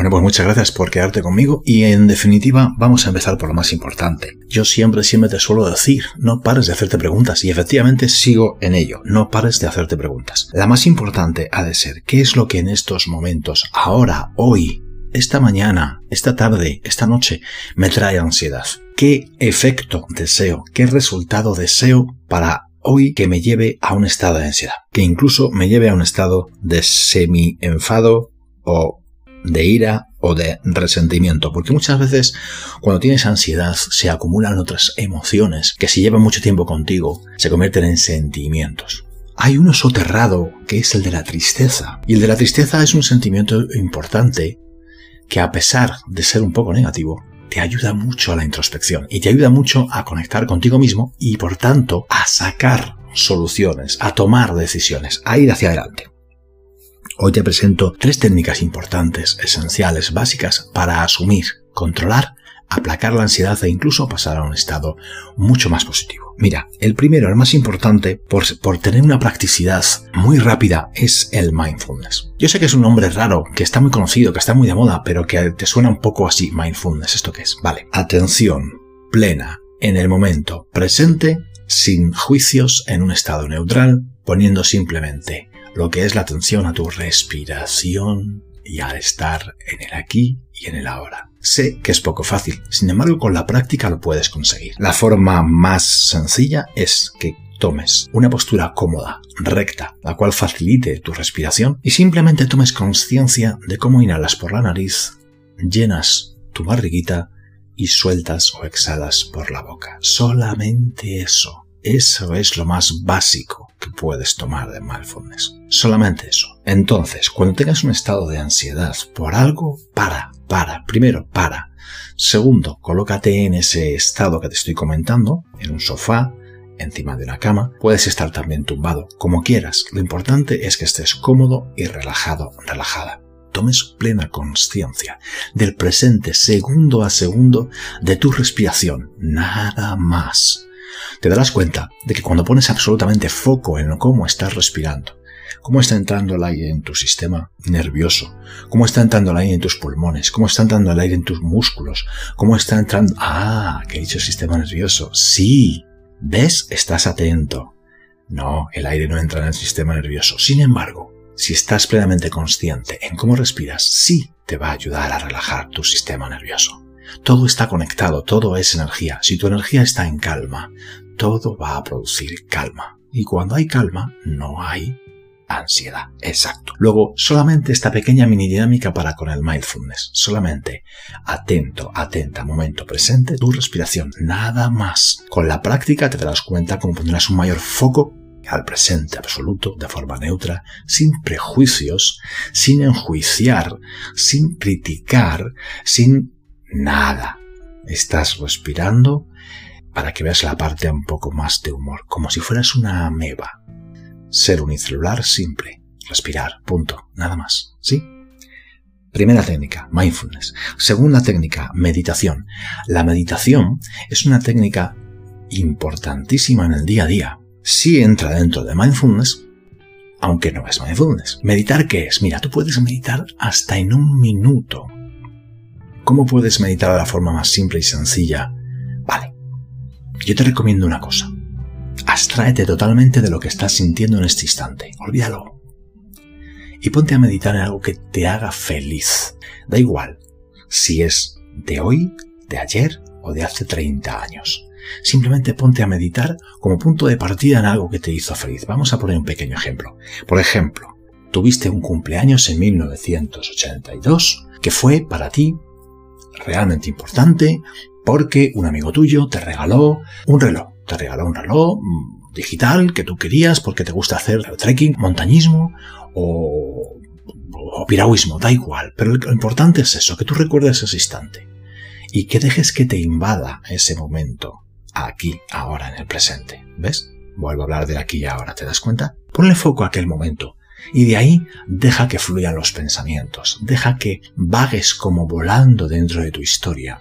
Bueno, pues muchas gracias por quedarte conmigo y en definitiva vamos a empezar por lo más importante. Yo siempre, siempre te suelo decir, no pares de hacerte preguntas y efectivamente sigo en ello, no pares de hacerte preguntas. La más importante ha de ser, ¿qué es lo que en estos momentos, ahora, hoy, esta mañana, esta tarde, esta noche, me trae ansiedad? ¿Qué efecto deseo, qué resultado deseo para hoy que me lleve a un estado de ansiedad? Que incluso me lleve a un estado de semi-enfado o de ira o de resentimiento, porque muchas veces cuando tienes ansiedad se acumulan otras emociones que si llevan mucho tiempo contigo se convierten en sentimientos. Hay uno soterrado que es el de la tristeza, y el de la tristeza es un sentimiento importante que a pesar de ser un poco negativo, te ayuda mucho a la introspección y te ayuda mucho a conectar contigo mismo y por tanto a sacar soluciones, a tomar decisiones, a ir hacia adelante. Hoy te presento tres técnicas importantes, esenciales, básicas para asumir, controlar, aplacar la ansiedad e incluso pasar a un estado mucho más positivo. Mira, el primero, el más importante, por, por, tener una practicidad muy rápida, es el mindfulness. Yo sé que es un nombre raro, que está muy conocido, que está muy de moda, pero que te suena un poco así, mindfulness, ¿esto qué es? Vale, atención plena en el momento presente, sin juicios, en un estado neutral, poniendo simplemente lo que es la atención a tu respiración y al estar en el aquí y en el ahora. Sé que es poco fácil, sin embargo con la práctica lo puedes conseguir. La forma más sencilla es que tomes una postura cómoda, recta, la cual facilite tu respiración y simplemente tomes conciencia de cómo inhalas por la nariz, llenas tu barriguita y sueltas o exhalas por la boca. Solamente eso. Eso es lo más básico que puedes tomar de mindfulness. Solamente eso. Entonces, cuando tengas un estado de ansiedad por algo, para, para. Primero, para. Segundo, colócate en ese estado que te estoy comentando, en un sofá, encima de una cama. Puedes estar también tumbado, como quieras. Lo importante es que estés cómodo y relajado, relajada. Tomes plena conciencia del presente segundo a segundo de tu respiración. Nada más te darás cuenta de que cuando pones absolutamente foco en cómo estás respirando, cómo está entrando el aire en tu sistema nervioso, cómo está entrando el aire en tus pulmones, cómo está entrando el aire en tus músculos, cómo está entrando... Ah, que he dicho sistema nervioso. Sí, ¿ves? Estás atento. No, el aire no entra en el sistema nervioso. Sin embargo, si estás plenamente consciente en cómo respiras, sí te va a ayudar a relajar tu sistema nervioso. Todo está conectado, todo es energía. Si tu energía está en calma, todo va a producir calma. Y cuando hay calma, no hay ansiedad. Exacto. Luego, solamente esta pequeña mini dinámica para con el mindfulness. Solamente atento, atenta, momento presente, tu respiración. Nada más. Con la práctica te darás cuenta cómo pondrás un mayor foco al presente absoluto de forma neutra, sin prejuicios, sin enjuiciar, sin criticar, sin nada. Estás respirando para que veas la parte un poco más de humor, como si fueras una ameba. Ser unicelular simple. Respirar, punto, nada más. ¿Sí? Primera técnica, mindfulness. Segunda técnica, meditación. La meditación es una técnica importantísima en el día a día. Sí entra dentro de mindfulness, aunque no es mindfulness. ¿Meditar qué es? Mira, tú puedes meditar hasta en un minuto. ¿Cómo puedes meditar de la forma más simple y sencilla? Vale, yo te recomiendo una cosa. Abstráete totalmente de lo que estás sintiendo en este instante. Olvídalo. Y ponte a meditar en algo que te haga feliz. Da igual si es de hoy, de ayer o de hace 30 años. Simplemente ponte a meditar como punto de partida en algo que te hizo feliz. Vamos a poner un pequeño ejemplo. Por ejemplo, tuviste un cumpleaños en 1982 que fue para ti realmente importante porque un amigo tuyo te regaló un reloj. Te regaló un reloj mm, digital que tú querías porque te gusta hacer trekking, montañismo o, o piragüismo, da igual. Pero lo importante es eso, que tú recuerdes ese instante y que dejes que te invada ese momento aquí, ahora, en el presente. ¿Ves? Vuelvo a hablar de aquí y ahora, ¿te das cuenta? Ponle foco a aquel momento y de ahí deja que fluyan los pensamientos, deja que vagues como volando dentro de tu historia,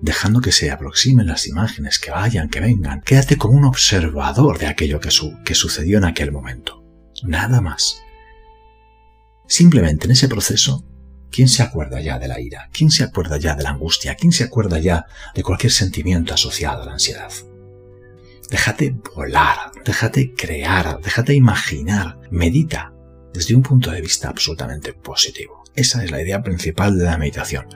dejando que se aproximen las imágenes, que vayan, que vengan. Quédate como un observador de aquello que, que sucedió en aquel momento. Nada más. Simplemente en ese proceso ¿Quién se acuerda ya de la ira? ¿Quién se acuerda ya de la angustia? ¿Quién se acuerda ya de cualquier sentimiento asociado a la ansiedad? Déjate volar, déjate crear, déjate imaginar, medita desde un punto de vista absolutamente positivo. Esa es la idea principal de la meditación.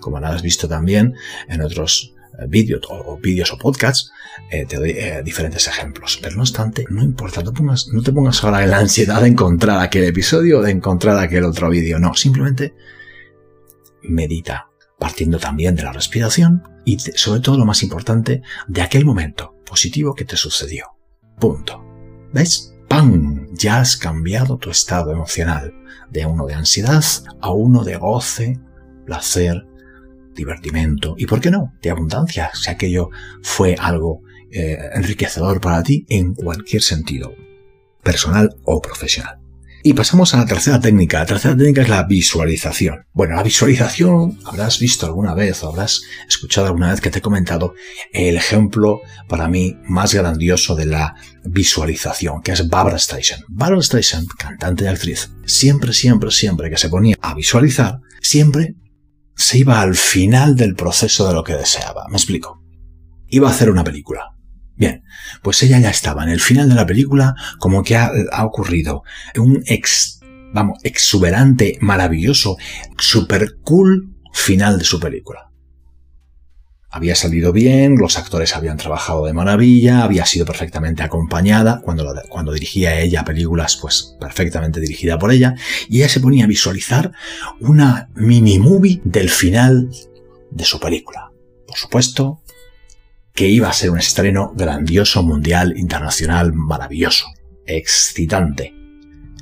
Como lo has visto también en otros eh, vídeos o, vídeos o podcasts, eh, te doy eh, diferentes ejemplos. Pero no obstante, no importa, no, no te pongas ahora en la ansiedad de encontrar aquel episodio o de encontrar aquel otro vídeo. No, simplemente medita, partiendo también de la respiración y sobre todo lo más importante, de aquel momento positivo que te sucedió. Punto. ¿Ves? ¡Pam! Ya has cambiado tu estado emocional de uno de ansiedad a uno de goce, placer, divertimento y, ¿por qué no?, de abundancia, si aquello fue algo eh, enriquecedor para ti en cualquier sentido, personal o profesional. Y pasamos a la tercera técnica. La tercera técnica es la visualización. Bueno, la visualización habrás visto alguna vez o habrás escuchado alguna vez que te he comentado el ejemplo para mí más grandioso de la visualización, que es Barbara Streisand. Barbara Streisand, cantante y actriz, siempre, siempre, siempre que se ponía a visualizar, siempre se iba al final del proceso de lo que deseaba. Me explico. Iba a hacer una película. Bien, pues ella ya estaba en el final de la película, como que ha, ocurrido un ex, vamos, exuberante, maravilloso, super cool final de su película. Había salido bien, los actores habían trabajado de maravilla, había sido perfectamente acompañada, cuando, cuando dirigía ella películas, pues perfectamente dirigida por ella, y ella se ponía a visualizar una mini movie del final de su película. Por supuesto, que iba a ser un estreno grandioso, mundial, internacional, maravilloso, excitante,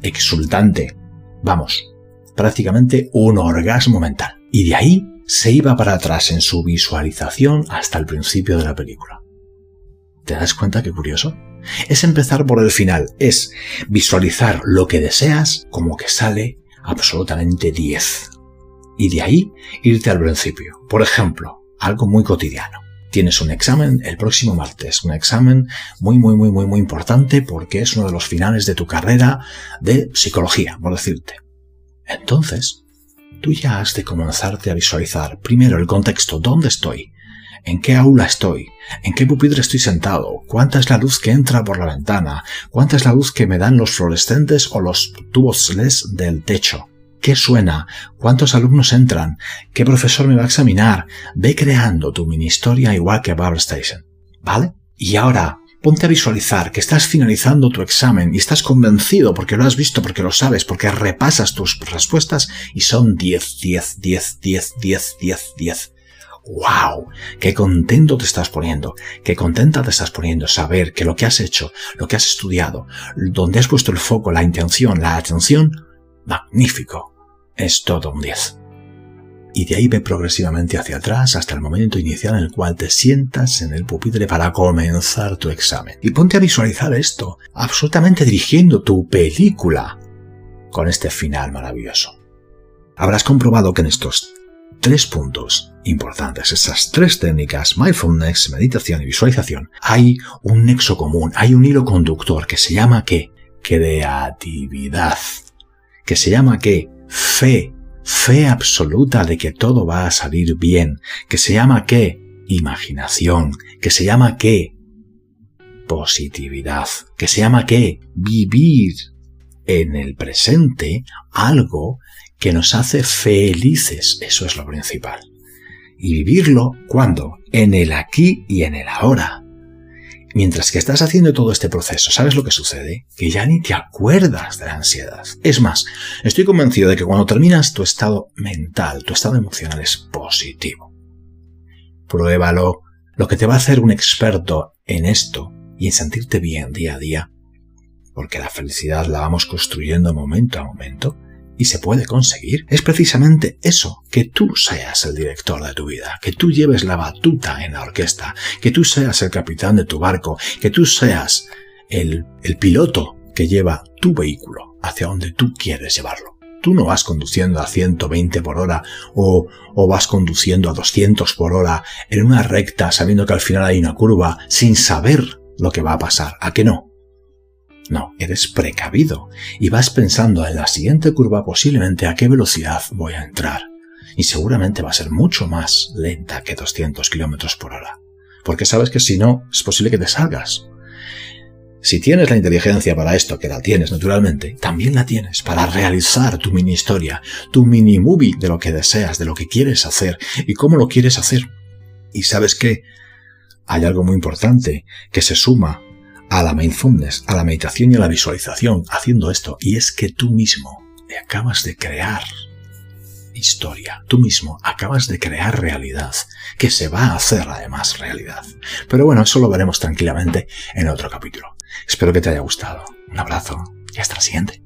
exultante, vamos, prácticamente un orgasmo mental. Y de ahí se iba para atrás en su visualización hasta el principio de la película. ¿Te das cuenta qué curioso? Es empezar por el final, es visualizar lo que deseas como que sale absolutamente 10. Y de ahí irte al principio. Por ejemplo, algo muy cotidiano tienes un examen el próximo martes, un examen muy, muy, muy, muy, muy importante porque es uno de los finales de tu carrera de psicología, por decirte. Entonces, tú ya has de comenzarte a visualizar primero el contexto, dónde estoy, en qué aula estoy, en qué pupitre estoy sentado, cuánta es la luz que entra por la ventana, cuánta es la luz que me dan los fluorescentes o los tubos LES del techo, ¿Qué suena? ¿Cuántos alumnos entran? ¿Qué profesor me va a examinar? Ve creando tu mini historia igual que Barbara Station. ¿Vale? Y ahora, ponte a visualizar que estás finalizando tu examen y estás convencido porque lo has visto, porque lo sabes, porque repasas tus respuestas y son 10, 10, 10, 10, 10, 10, 10. ¡Wow! ¡Qué contento te estás poniendo! ¡Qué contenta te estás poniendo saber que lo que has hecho, lo que has estudiado, donde has puesto el foco, la intención, la atención, magnífico! Es todo un 10. Y de ahí ve progresivamente hacia atrás hasta el momento inicial en el cual te sientas en el pupitre para comenzar tu examen. Y ponte a visualizar esto, absolutamente dirigiendo tu película con este final maravilloso. Habrás comprobado que en estos tres puntos importantes, esas tres técnicas, mindfulness, meditación y visualización, hay un nexo común, hay un hilo conductor que se llama ¿qué? Creatividad. Que se llama ¿qué? Fe, fe absoluta de que todo va a salir bien, que se llama qué? Imaginación, que se llama qué? Positividad, que se llama qué? Vivir en el presente algo que nos hace felices, eso es lo principal. Y vivirlo, ¿cuándo? En el aquí y en el ahora. Mientras que estás haciendo todo este proceso, ¿sabes lo que sucede? Que ya ni te acuerdas de la ansiedad. Es más, estoy convencido de que cuando terminas tu estado mental, tu estado emocional es positivo. Pruébalo. Lo que te va a hacer un experto en esto y en sentirte bien día a día, porque la felicidad la vamos construyendo momento a momento, y se puede conseguir es precisamente eso, que tú seas el director de tu vida, que tú lleves la batuta en la orquesta, que tú seas el capitán de tu barco, que tú seas el, piloto que lleva tu vehículo hacia donde tú quieres llevarlo. Tú no vas conduciendo a 120 por hora o, o, vas conduciendo a 200 por hora en una recta sabiendo que al final hay una curva sin saber lo que va a pasar. ¿A que no? No, eres precavido y vas pensando en la siguiente curva posiblemente a qué velocidad voy a entrar. y seguramente va a ser mucho más lenta que 200 kilómetros por hora. Porque sabes que si no, es posible que te salgas. Si tienes la inteligencia para esto, que la tienes naturalmente, también la tienes para realizar tu mini historia, tu mini movie de lo que deseas, de lo que quieres hacer y cómo lo quieres hacer. Y sabes que hay algo muy importante que se suma a la mindfulness, a la meditación y a la visualización haciendo esto, y es que tú mismo acabas de crear historia. Tú mismo acabas de crear realidad, que se va a hacer además realidad. Pero bueno, eso lo veremos tranquilamente en otro capítulo. Espero que te haya gustado. Un abrazo y hasta la siguiente.